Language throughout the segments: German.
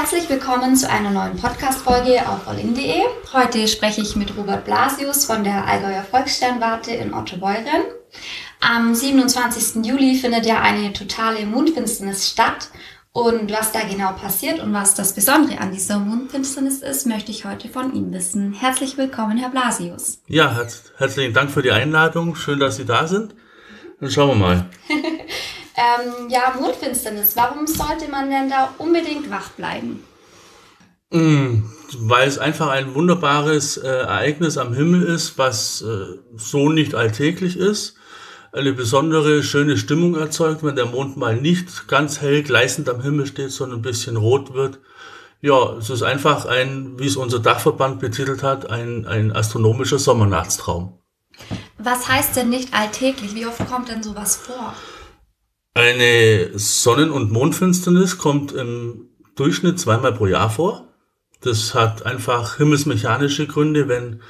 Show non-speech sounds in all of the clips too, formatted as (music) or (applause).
Herzlich willkommen zu einer neuen Podcast-Folge auf allin.de. Heute spreche ich mit Robert Blasius von der Allgäuer Volkssternwarte in Ottobeuren. Am 27. Juli findet ja eine totale Mondfinsternis statt. Und was da genau passiert und was das Besondere an dieser Mondfinsternis ist, möchte ich heute von Ihnen wissen. Herzlich willkommen, Herr Blasius. Ja, herz herzlichen Dank für die Einladung. Schön, dass Sie da sind. Dann schauen wir mal. (laughs) ähm, ja, Mondfinsternis. Warum sollte man denn da unbedingt wach bleiben? Mm, weil es einfach ein wunderbares äh, Ereignis am Himmel ist, was äh, so nicht alltäglich ist eine besondere, schöne Stimmung erzeugt, wenn der Mond mal nicht ganz hell gleißend am Himmel steht, sondern ein bisschen rot wird. Ja, es ist einfach ein, wie es unser Dachverband betitelt hat, ein, ein astronomischer Sommernachtstraum. Was heißt denn nicht alltäglich? Wie oft kommt denn sowas vor? Eine Sonnen- und Mondfinsternis kommt im Durchschnitt zweimal pro Jahr vor. Das hat einfach himmelsmechanische Gründe, wenn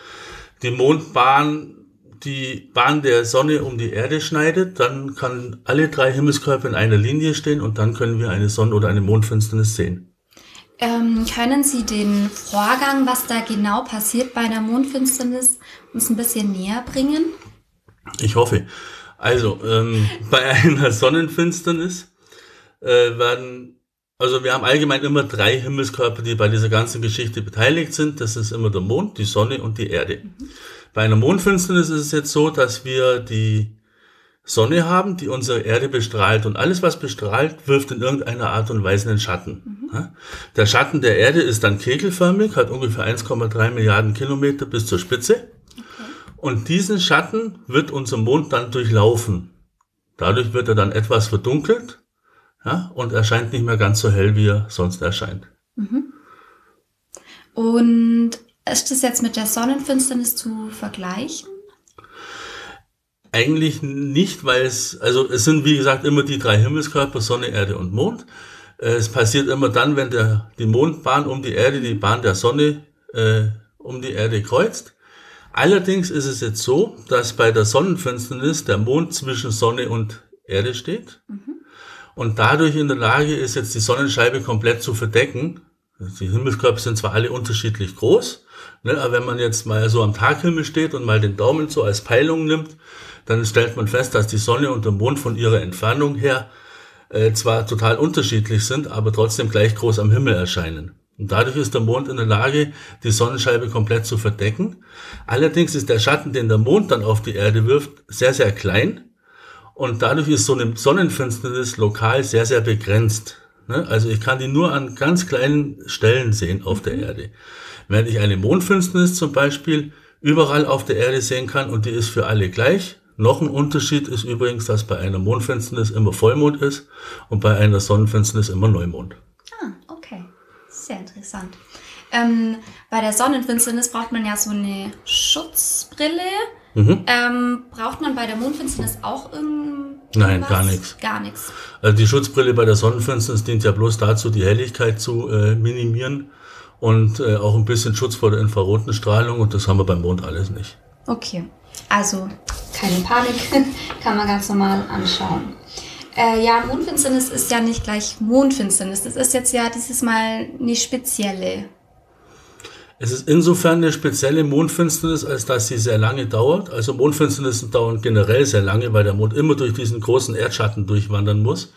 die Mondbahn die Bahn der Sonne um die Erde schneidet, dann kann alle drei Himmelskörper in einer Linie stehen und dann können wir eine Sonne- oder eine Mondfinsternis sehen. Ähm, können Sie den Vorgang, was da genau passiert bei einer Mondfinsternis, uns ein bisschen näher bringen? Ich hoffe. Also, ähm, (laughs) bei einer Sonnenfinsternis äh, werden, also wir haben allgemein immer drei Himmelskörper, die bei dieser ganzen Geschichte beteiligt sind. Das ist immer der Mond, die Sonne und die Erde. Mhm. Bei einer Mondfinsternis ist es jetzt so, dass wir die Sonne haben, die unsere Erde bestrahlt. Und alles, was bestrahlt, wirft in irgendeiner Art und Weise einen Schatten. Mhm. Der Schatten der Erde ist dann kegelförmig, hat ungefähr 1,3 Milliarden Kilometer bis zur Spitze. Und diesen Schatten wird unser Mond dann durchlaufen. Dadurch wird er dann etwas verdunkelt ja, und erscheint nicht mehr ganz so hell, wie er sonst erscheint. Mhm. Und ist das jetzt mit der Sonnenfinsternis zu vergleichen? Eigentlich nicht, weil es, also es sind wie gesagt immer die drei Himmelskörper, Sonne, Erde und Mond. Äh, es passiert immer dann, wenn der, die Mondbahn um die Erde, die Bahn der Sonne äh, um die Erde kreuzt. Allerdings ist es jetzt so, dass bei der Sonnenfinsternis der Mond zwischen Sonne und Erde steht mhm. und dadurch in der Lage ist, jetzt die Sonnenscheibe komplett zu verdecken. Die Himmelskörper sind zwar alle unterschiedlich groß, Ne, aber wenn man jetzt mal so am Taghimmel steht und mal den Daumen so als Peilung nimmt, dann stellt man fest, dass die Sonne und der Mond von ihrer Entfernung her äh, zwar total unterschiedlich sind, aber trotzdem gleich groß am Himmel erscheinen. Und dadurch ist der Mond in der Lage, die Sonnenscheibe komplett zu verdecken. Allerdings ist der Schatten, den der Mond dann auf die Erde wirft, sehr, sehr klein. Und dadurch ist so eine Sonnenfinsternis lokal sehr, sehr begrenzt. Ne? Also ich kann die nur an ganz kleinen Stellen sehen auf der Erde. Während ich eine Mondfinsternis zum Beispiel überall auf der Erde sehen kann und die ist für alle gleich. Noch ein Unterschied ist übrigens, dass bei einer Mondfinsternis immer Vollmond ist und bei einer Sonnenfinsternis immer Neumond. Interessant. Ähm, bei der Sonnenfinsternis braucht man ja so eine Schutzbrille. Mhm. Ähm, braucht man bei der Mondfinsternis auch irgendwas? Nein, gar nichts. Gar nichts. Also die Schutzbrille bei der Sonnenfinsternis dient ja bloß dazu, die Helligkeit zu äh, minimieren und äh, auch ein bisschen Schutz vor der infraroten Strahlung und das haben wir beim Mond alles nicht. Okay, also keine Panik, (laughs) kann man ganz normal anschauen. Äh, ja, Mondfinsternis ist ja nicht gleich Mondfinsternis. Das ist jetzt ja dieses Mal eine spezielle. Es ist insofern eine spezielle Mondfinsternis, als dass sie sehr lange dauert. Also Mondfinsternissen dauern generell sehr lange, weil der Mond immer durch diesen großen Erdschatten durchwandern muss.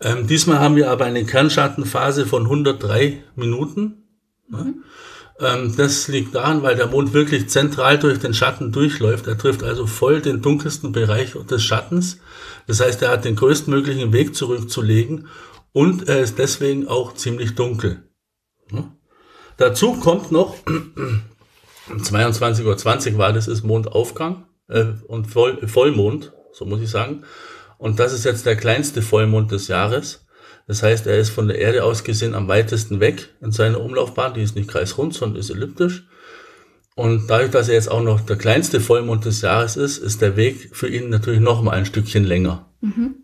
Ähm, diesmal haben wir aber eine Kernschattenphase von 103 Minuten. Mhm. Ähm, das liegt daran, weil der Mond wirklich zentral durch den Schatten durchläuft. Er trifft also voll den dunkelsten Bereich des Schattens. Das heißt, er hat den größtmöglichen Weg zurückzulegen und er ist deswegen auch ziemlich dunkel. Hm? Dazu kommt noch, um 22.20 Uhr war das, ist Mondaufgang äh, und Voll, Vollmond, so muss ich sagen. Und das ist jetzt der kleinste Vollmond des Jahres. Das heißt, er ist von der Erde aus gesehen am weitesten weg in seiner Umlaufbahn. Die ist nicht kreisrund, sondern ist elliptisch. Und dadurch, dass er jetzt auch noch der kleinste Vollmond des Jahres ist, ist der Weg für ihn natürlich noch mal ein Stückchen länger. Mhm.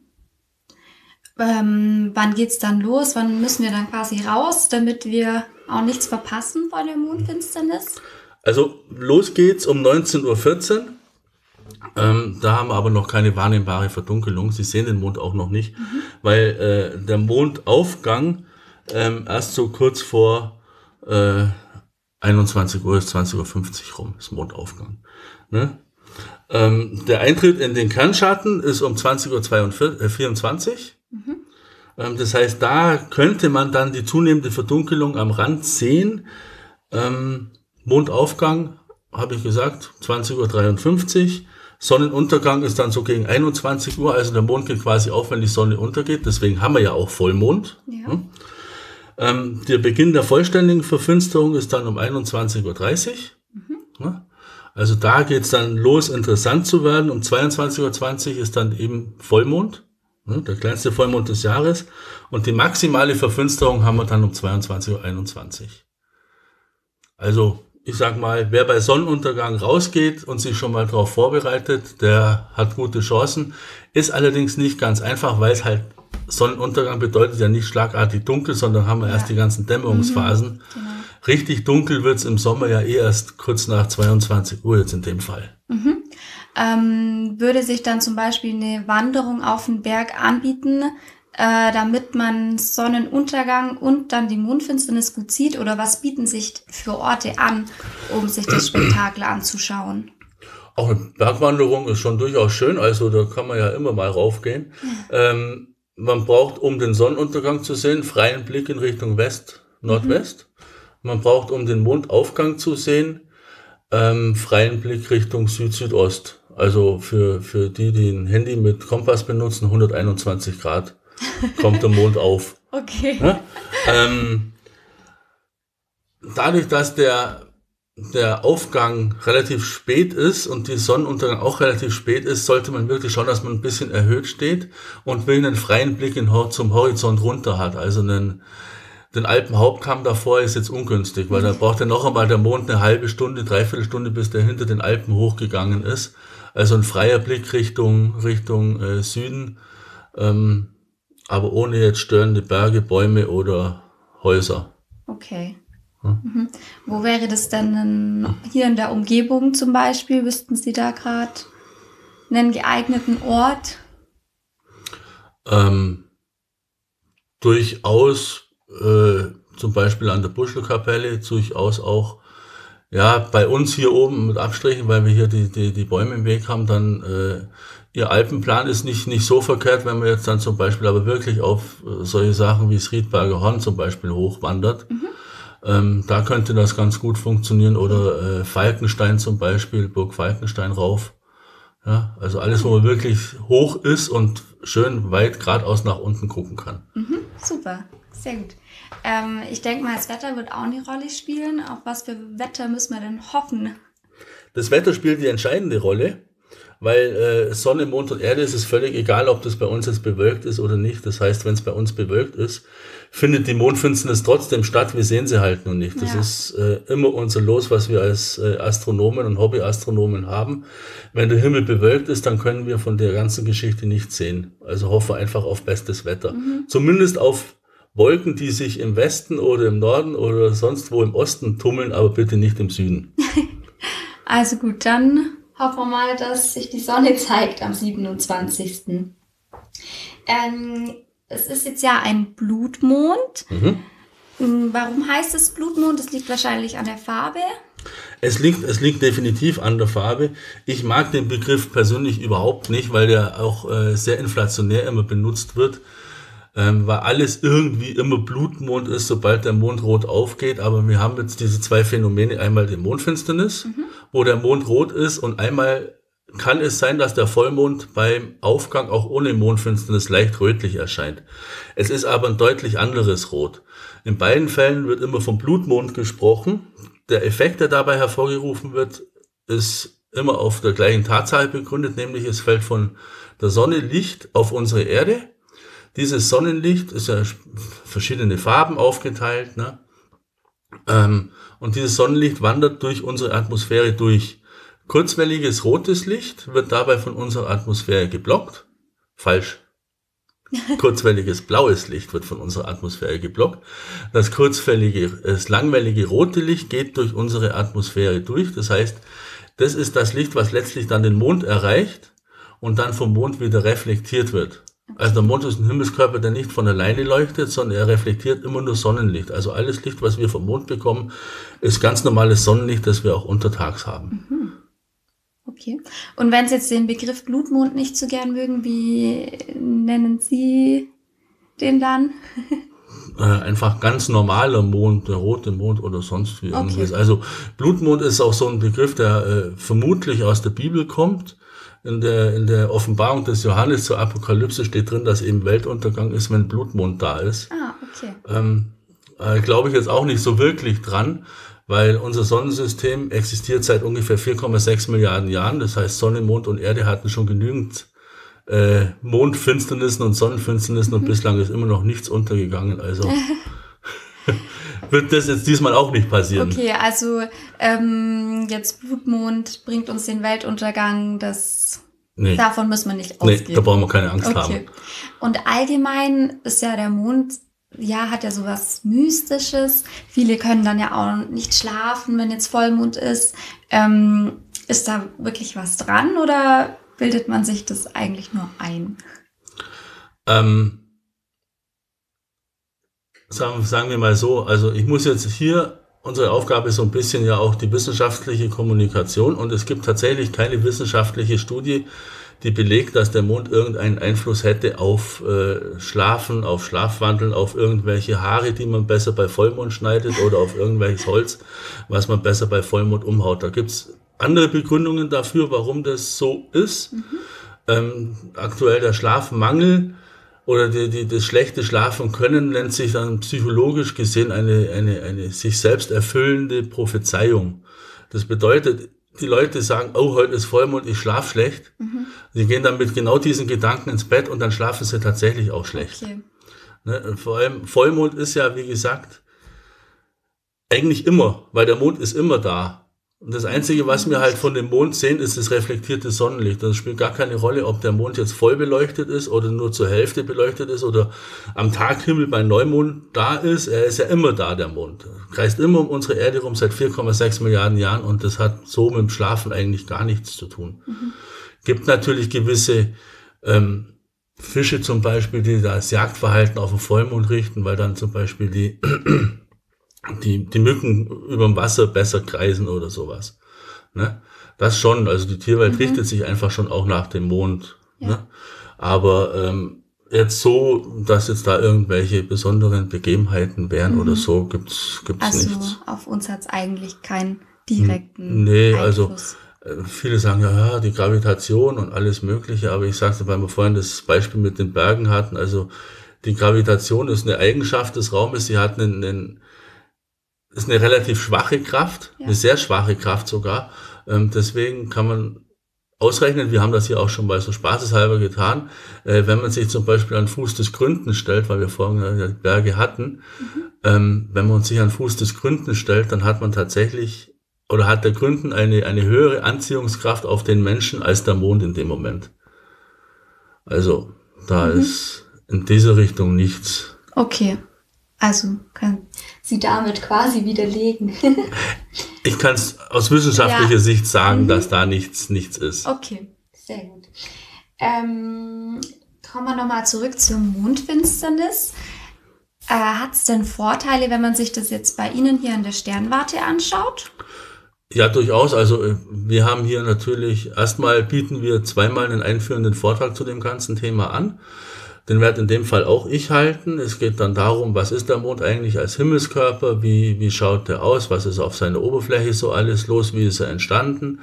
Ähm, wann geht's dann los? Wann müssen wir dann quasi raus, damit wir auch nichts verpassen vor der Mondfinsternis? Also los geht's um 19.14 Uhr. Ähm, da haben wir aber noch keine wahrnehmbare Verdunkelung. Sie sehen den Mond auch noch nicht, mhm. weil äh, der Mondaufgang ähm, erst so kurz vor äh, 21 Uhr, ist 20.50 Uhr rum, ist Mondaufgang. Ne? Ähm, der Eintritt in den Kernschatten ist um 20.24 Uhr. Mhm. Ähm, das heißt, da könnte man dann die zunehmende Verdunkelung am Rand sehen. Ähm, Mondaufgang, habe ich gesagt, 20.53 Uhr. Sonnenuntergang ist dann so gegen 21 Uhr, also der Mond geht quasi auf, wenn die Sonne untergeht. Deswegen haben wir ja auch Vollmond. Ja. Hm? Ähm, der Beginn der vollständigen Verfinsterung ist dann um 21.30 Uhr. Mhm. Ja? Also da geht's dann los, interessant zu werden. Um 22.20 Uhr ist dann eben Vollmond, ne, der kleinste Vollmond des Jahres. Und die maximale Verfinsterung haben wir dann um 22.21 Uhr. Also ich sag mal, wer bei Sonnenuntergang rausgeht und sich schon mal darauf vorbereitet, der hat gute Chancen. Ist allerdings nicht ganz einfach, weil es halt Sonnenuntergang bedeutet ja nicht schlagartig dunkel, sondern haben wir ja. erst die ganzen Dämmerungsphasen. Mhm, genau. Richtig dunkel wird's im Sommer ja eh erst kurz nach 22 Uhr jetzt in dem Fall. Mhm. Ähm, würde sich dann zum Beispiel eine Wanderung auf den Berg anbieten, äh, damit man Sonnenuntergang und dann die Mondfinsternis gut sieht? Oder was bieten sich für Orte an, um sich das Spektakel anzuschauen? Auch eine Bergwanderung ist schon durchaus schön, also da kann man ja immer mal raufgehen. Ja. Ähm, man braucht, um den Sonnenuntergang zu sehen, freien Blick in Richtung West, Nordwest. Mhm. Man braucht, um den Mondaufgang zu sehen, ähm, freien Blick Richtung Süd-Südost. Also für, für die, die ein Handy mit Kompass benutzen, 121 Grad kommt der Mond auf. Okay. Ja? Ähm, dadurch, dass der, der Aufgang relativ spät ist und die Sonnenuntergang auch relativ spät ist, sollte man wirklich schauen, dass man ein bisschen erhöht steht und will einen freien Blick in, zum Horizont runter hat. Also einen, den Alpenhauptkamm davor ist jetzt ungünstig, weil da braucht ja noch einmal der Mond eine halbe Stunde, dreiviertel Stunde, bis der hinter den Alpen hochgegangen ist. Also ein freier Blick Richtung, Richtung äh, Süden, ähm, aber ohne jetzt störende Berge, Bäume oder Häuser. Okay. Hm? Mhm. Wo wäre das denn hier in der Umgebung zum Beispiel? Wüssten Sie da gerade einen geeigneten Ort? Ähm, durchaus äh, zum Beispiel an der Buschelkapelle durchaus auch, ja, bei uns hier oben mit Abstrichen, weil wir hier die, die, die Bäume im Weg haben, dann äh, ihr Alpenplan ist nicht, nicht so verkehrt, wenn man jetzt dann zum Beispiel aber wirklich auf äh, solche Sachen wie das Riedberger Horn zum Beispiel hochwandert. Mhm. Ähm, da könnte das ganz gut funktionieren oder äh, Falkenstein zum Beispiel, Burg Falkenstein rauf. Ja, also alles, wo man wirklich hoch ist und schön weit geradeaus nach unten gucken kann. Mhm, super, sehr gut. Ähm, ich denke mal, das Wetter wird auch eine Rolle spielen. Auf was für Wetter müssen wir denn hoffen? Das Wetter spielt die entscheidende Rolle, weil äh, Sonne, Mond und Erde ist es völlig egal, ob das bei uns jetzt bewölkt ist oder nicht. Das heißt, wenn es bei uns bewölkt ist, findet die Mondfinsternis trotzdem statt. Wir sehen sie halt nur nicht. Das ja. ist äh, immer unser Los, was wir als äh, Astronomen und Hobbyastronomen haben. Wenn der Himmel bewölkt ist, dann können wir von der ganzen Geschichte nichts sehen. Also hoffe einfach auf bestes Wetter. Mhm. Zumindest auf Wolken, die sich im Westen oder im Norden oder sonst wo im Osten tummeln, aber bitte nicht im Süden. (laughs) also gut, dann hoffen wir mal, dass sich die Sonne zeigt am 27. Ähm, es ist jetzt ja ein Blutmond. Mhm. Hm, warum heißt es Blutmond? Das liegt wahrscheinlich an der Farbe. Es liegt, es liegt definitiv an der Farbe. Ich mag den Begriff persönlich überhaupt nicht, weil der auch äh, sehr inflationär immer benutzt wird ähm, weil alles irgendwie immer Blutmond ist, sobald der Mond rot aufgeht. Aber wir haben jetzt diese zwei Phänomene, einmal die Mondfinsternis, mhm. wo der Mond rot ist und einmal kann es sein, dass der Vollmond beim Aufgang auch ohne Mondfinsternis leicht rötlich erscheint. Es ist aber ein deutlich anderes Rot. In beiden Fällen wird immer vom Blutmond gesprochen. Der Effekt, der dabei hervorgerufen wird, ist immer auf der gleichen Tatsache begründet, nämlich es fällt von der Sonne Licht auf unsere Erde dieses Sonnenlicht ist ja verschiedene Farben aufgeteilt, ne? Ähm, und dieses Sonnenlicht wandert durch unsere Atmosphäre durch. Kurzwelliges rotes Licht wird dabei von unserer Atmosphäre geblockt. Falsch. (laughs) Kurzwelliges blaues Licht wird von unserer Atmosphäre geblockt. Das kurzwellige, das langwellige rote Licht geht durch unsere Atmosphäre durch. Das heißt, das ist das Licht, was letztlich dann den Mond erreicht und dann vom Mond wieder reflektiert wird. Also der Mond ist ein Himmelskörper, der nicht von alleine leuchtet, sondern er reflektiert immer nur Sonnenlicht. Also alles Licht, was wir vom Mond bekommen, ist ganz normales Sonnenlicht, das wir auch untertags haben. Mhm. Okay. Und wenn Sie jetzt den Begriff Blutmond nicht so gern mögen, wie nennen Sie den dann? (laughs) Äh, einfach ganz normaler Mond, der rote Mond oder sonst wie irgendwas. Okay. Also Blutmond ist auch so ein Begriff, der äh, vermutlich aus der Bibel kommt. In der, in der Offenbarung des Johannes zur Apokalypse steht drin, dass eben Weltuntergang ist, wenn Blutmond da ist. Ah, okay. Ähm, äh, Glaube ich jetzt auch nicht so wirklich dran, weil unser Sonnensystem existiert seit ungefähr 4,6 Milliarden Jahren. Das heißt, Sonne, Mond und Erde hatten schon genügend äh, Mondfinsternissen und Sonnenfinsternissen und mhm. bislang ist immer noch nichts untergegangen. Also (laughs) wird das jetzt diesmal auch nicht passieren. Okay, also ähm, jetzt Blutmond bringt uns den Weltuntergang, das nee. davon müssen wir nicht ausgehen. Nee, da brauchen wir keine Angst okay. haben. Und allgemein ist ja der Mond ja, hat ja sowas Mystisches. Viele können dann ja auch nicht schlafen, wenn jetzt Vollmond ist. Ähm, ist da wirklich was dran oder bildet man sich das eigentlich nur ein? Ähm, sagen, sagen wir mal so, also ich muss jetzt hier, unsere Aufgabe ist so ein bisschen ja auch die wissenschaftliche Kommunikation und es gibt tatsächlich keine wissenschaftliche Studie, die belegt, dass der Mond irgendeinen Einfluss hätte auf äh, Schlafen, auf Schlafwandeln, auf irgendwelche Haare, die man besser bei Vollmond schneidet oder auf irgendwelches Holz, was man besser bei Vollmond umhaut. Da gibt's andere Begründungen dafür, warum das so ist. Mhm. Ähm, aktuell der Schlafmangel oder die, die, das schlechte Schlafen können nennt sich dann psychologisch gesehen eine, eine, eine sich selbst erfüllende Prophezeiung. Das bedeutet, die Leute sagen, oh, heute ist Vollmond, ich schlaf schlecht. Mhm. Sie gehen dann mit genau diesen Gedanken ins Bett und dann schlafen sie tatsächlich auch schlecht. Okay. Ne? Vor allem Vollmond ist ja, wie gesagt, eigentlich immer, weil der Mond ist immer da. Und das Einzige, was wir halt von dem Mond sehen, ist das reflektierte Sonnenlicht. Das spielt gar keine Rolle, ob der Mond jetzt voll beleuchtet ist oder nur zur Hälfte beleuchtet ist oder am Taghimmel bei Neumond da ist. Er ist ja immer da, der Mond. Er kreist immer um unsere Erde rum seit 4,6 Milliarden Jahren und das hat so mit dem Schlafen eigentlich gar nichts zu tun. Mhm. Gibt natürlich gewisse ähm, Fische zum Beispiel, die das Jagdverhalten auf den Vollmond richten, weil dann zum Beispiel die die, die Mücken über dem Wasser besser kreisen oder sowas. Ne? Das schon, also die Tierwelt mhm. richtet sich einfach schon auch nach dem Mond. Ja. Ne? Aber ähm, jetzt so, dass jetzt da irgendwelche besonderen Begebenheiten wären mhm. oder so, gibt's gibt's also, nichts. Also auf uns hat's eigentlich keinen direkten Nee, also, Einfluss. also viele sagen ja, ja, die Gravitation und alles Mögliche, aber ich sagte, weil wir vorhin das Beispiel mit den Bergen hatten, also die Gravitation ist eine Eigenschaft des Raumes, sie hat einen, einen ist eine relativ schwache Kraft, ja. eine sehr schwache Kraft sogar. Ähm, deswegen kann man ausrechnen, wir haben das hier auch schon mal so spaßeshalber getan, äh, wenn man sich zum Beispiel an Fuß des Gründen stellt, weil wir vorhin Berge hatten, mhm. ähm, wenn man sich an Fuß des Gründen stellt, dann hat man tatsächlich oder hat der Gründen eine, eine höhere Anziehungskraft auf den Menschen als der Mond in dem Moment. Also da mhm. ist in dieser Richtung nichts. Okay. Also kann sie damit quasi widerlegen. (laughs) ich kann es aus wissenschaftlicher ja. Sicht sagen, mhm. dass da nichts, nichts ist. Okay, sehr gut. Ähm, kommen wir nochmal zurück zur Mondfinsternis. Äh, Hat es denn Vorteile, wenn man sich das jetzt bei Ihnen hier in der Sternwarte anschaut? Ja, durchaus. Also äh, wir haben hier natürlich, erstmal bieten wir zweimal einen einführenden Vortrag zu dem ganzen Thema an. Den werde in dem Fall auch ich halten. Es geht dann darum, was ist der Mond eigentlich als Himmelskörper, wie, wie schaut der aus, was ist auf seiner Oberfläche so alles los, wie ist er entstanden.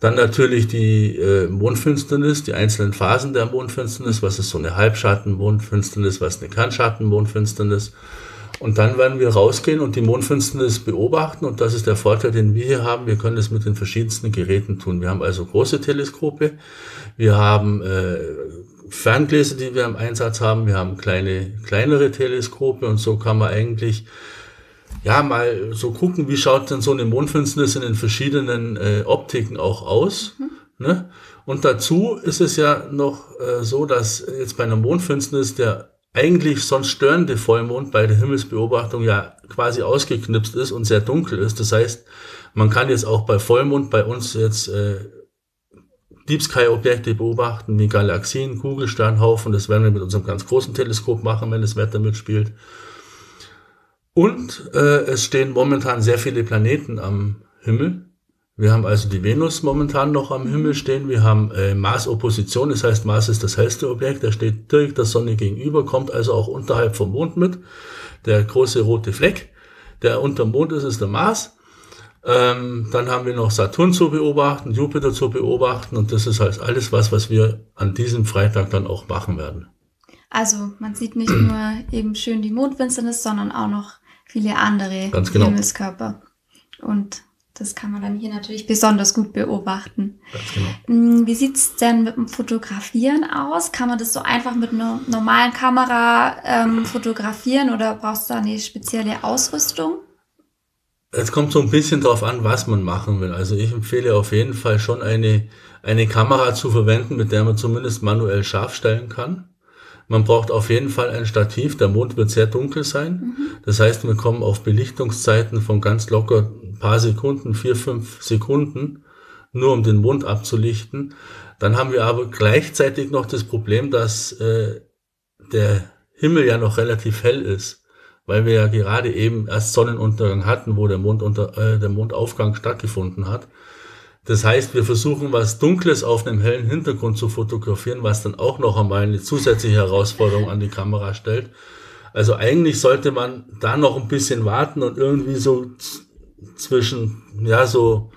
Dann natürlich die äh, Mondfinsternis, die einzelnen Phasen der Mondfinsternis, was ist so eine Halbschatten-Mondfinsternis, was ist eine Kantschatten-Mondfinsternis. Und dann werden wir rausgehen und die Mondfinsternis beobachten. Und das ist der Vorteil, den wir hier haben. Wir können das mit den verschiedensten Geräten tun. Wir haben also große Teleskope. Wir haben äh, Ferngläser, die wir im Einsatz haben. Wir haben kleine, kleinere Teleskope und so kann man eigentlich ja mal so gucken, wie schaut denn so eine Mondfinsternis in den verschiedenen äh, Optiken auch aus. Mhm. Ne? Und dazu ist es ja noch äh, so, dass jetzt bei einer Mondfinsternis der eigentlich sonst störende Vollmond bei der Himmelsbeobachtung ja quasi ausgeknipst ist und sehr dunkel ist. Das heißt, man kann jetzt auch bei Vollmond bei uns jetzt äh, Deep Sky Objekte beobachten, wie Galaxien, Kugelsternhaufen. Das werden wir mit unserem ganz großen Teleskop machen, wenn das Wetter mitspielt. Und äh, es stehen momentan sehr viele Planeten am Himmel. Wir haben also die Venus momentan noch am Himmel stehen. Wir haben äh, Mars-Opposition, das heißt, Mars ist das hellste Objekt, der steht direkt der Sonne gegenüber, kommt also auch unterhalb vom Mond mit. Der große rote Fleck, der unter dem Mond ist, ist der Mars. Ähm, dann haben wir noch Saturn zu beobachten, Jupiter zu beobachten und das ist halt alles was, was wir an diesem Freitag dann auch machen werden. Also man sieht nicht (clears throat) nur eben schön die Mondfinsternis, sondern auch noch viele andere genau. Himmelskörper. Und das kann man dann hier natürlich besonders gut beobachten. Ganz genau. Mm, wie sieht's denn mit dem Fotografieren aus? Kann man das so einfach mit einer normalen Kamera ähm, fotografieren oder brauchst du da eine spezielle Ausrüstung? Es kommt so ein bisschen drauf an, was man machen will. Also ich empfehle auf jeden Fall schon eine, eine Kamera zu verwenden, mit der man zumindest manuell scharf stellen kann. Man braucht auf jeden Fall ein Stativ. Der Mond wird sehr dunkel sein. Mhm. Das heißt, wir kommen auf Belichtungszeiten von ganz locker ein paar Sekunden, vier, fünf Sekunden, nur um den Mond abzulichten. Dann haben wir aber gleichzeitig noch das Problem, dass äh, der Himmel ja noch relativ hell ist, weil wir ja gerade eben erst Sonnenuntergang hatten, wo der, Mond unter, äh, der Mondaufgang stattgefunden hat. Das heißt, wir versuchen was Dunkles auf einem hellen Hintergrund zu fotografieren, was dann auch noch einmal eine zusätzliche Herausforderung an die Kamera stellt. Also eigentlich sollte man da noch ein bisschen warten und irgendwie so zwischen, ja, so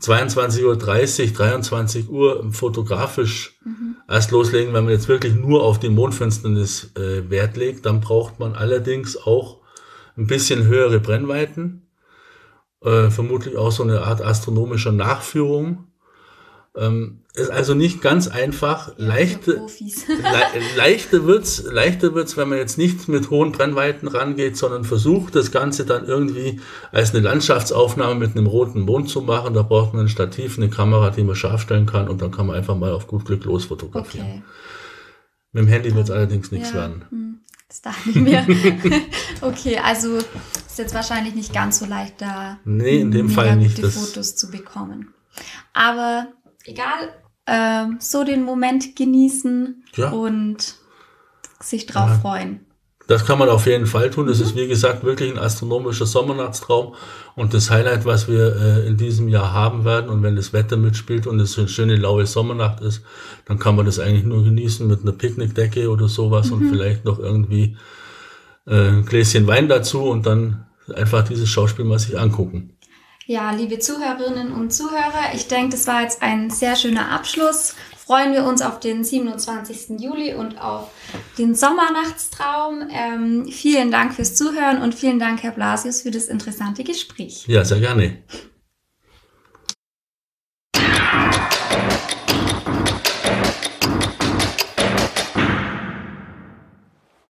22.30 Uhr, 23 Uhr fotografisch mhm. erst loslegen, wenn man jetzt wirklich nur auf die Mondfinsternis äh, Wert legt. Dann braucht man allerdings auch ein bisschen höhere Brennweiten äh, vermutlich auch so eine Art astronomischer Nachführung. Ähm, also nicht ganz einfach. Ja, leichte, (laughs) le leichter wird's, leichter wird's, wenn man jetzt nicht mit hohen Brennweiten rangeht, sondern versucht, das Ganze dann irgendwie als eine Landschaftsaufnahme mit einem roten Mond zu machen. Da braucht man ein Stativ, eine Kamera, die man scharf stellen kann und dann kann man einfach mal auf gut Glück los fotografieren. Okay. Mit dem Handy wird's allerdings nichts ja. werden. Hm. Das dachte ich mir. (laughs) okay, also ist jetzt wahrscheinlich nicht ganz so leicht, da nee, in dem Fall nicht, die Fotos zu bekommen. Aber egal, äh, so den Moment genießen ja. und sich drauf ja. freuen. Das kann man auf jeden Fall tun. Das mhm. ist, wie gesagt, wirklich ein astronomischer Sommernachtstraum und das Highlight, was wir äh, in diesem Jahr haben werden. Und wenn das Wetter mitspielt und es eine schöne laue Sommernacht ist, dann kann man das eigentlich nur genießen mit einer Picknickdecke oder sowas mhm. und vielleicht noch irgendwie äh, ein Gläschen Wein dazu und dann einfach dieses Schauspiel mal sich angucken. Ja, liebe Zuhörerinnen und Zuhörer, ich denke, das war jetzt ein sehr schöner Abschluss. Freuen wir uns auf den 27. Juli und auf den Sommernachtstraum. Ähm, vielen Dank fürs Zuhören und vielen Dank, Herr Blasius, für das interessante Gespräch. Ja, sehr gerne.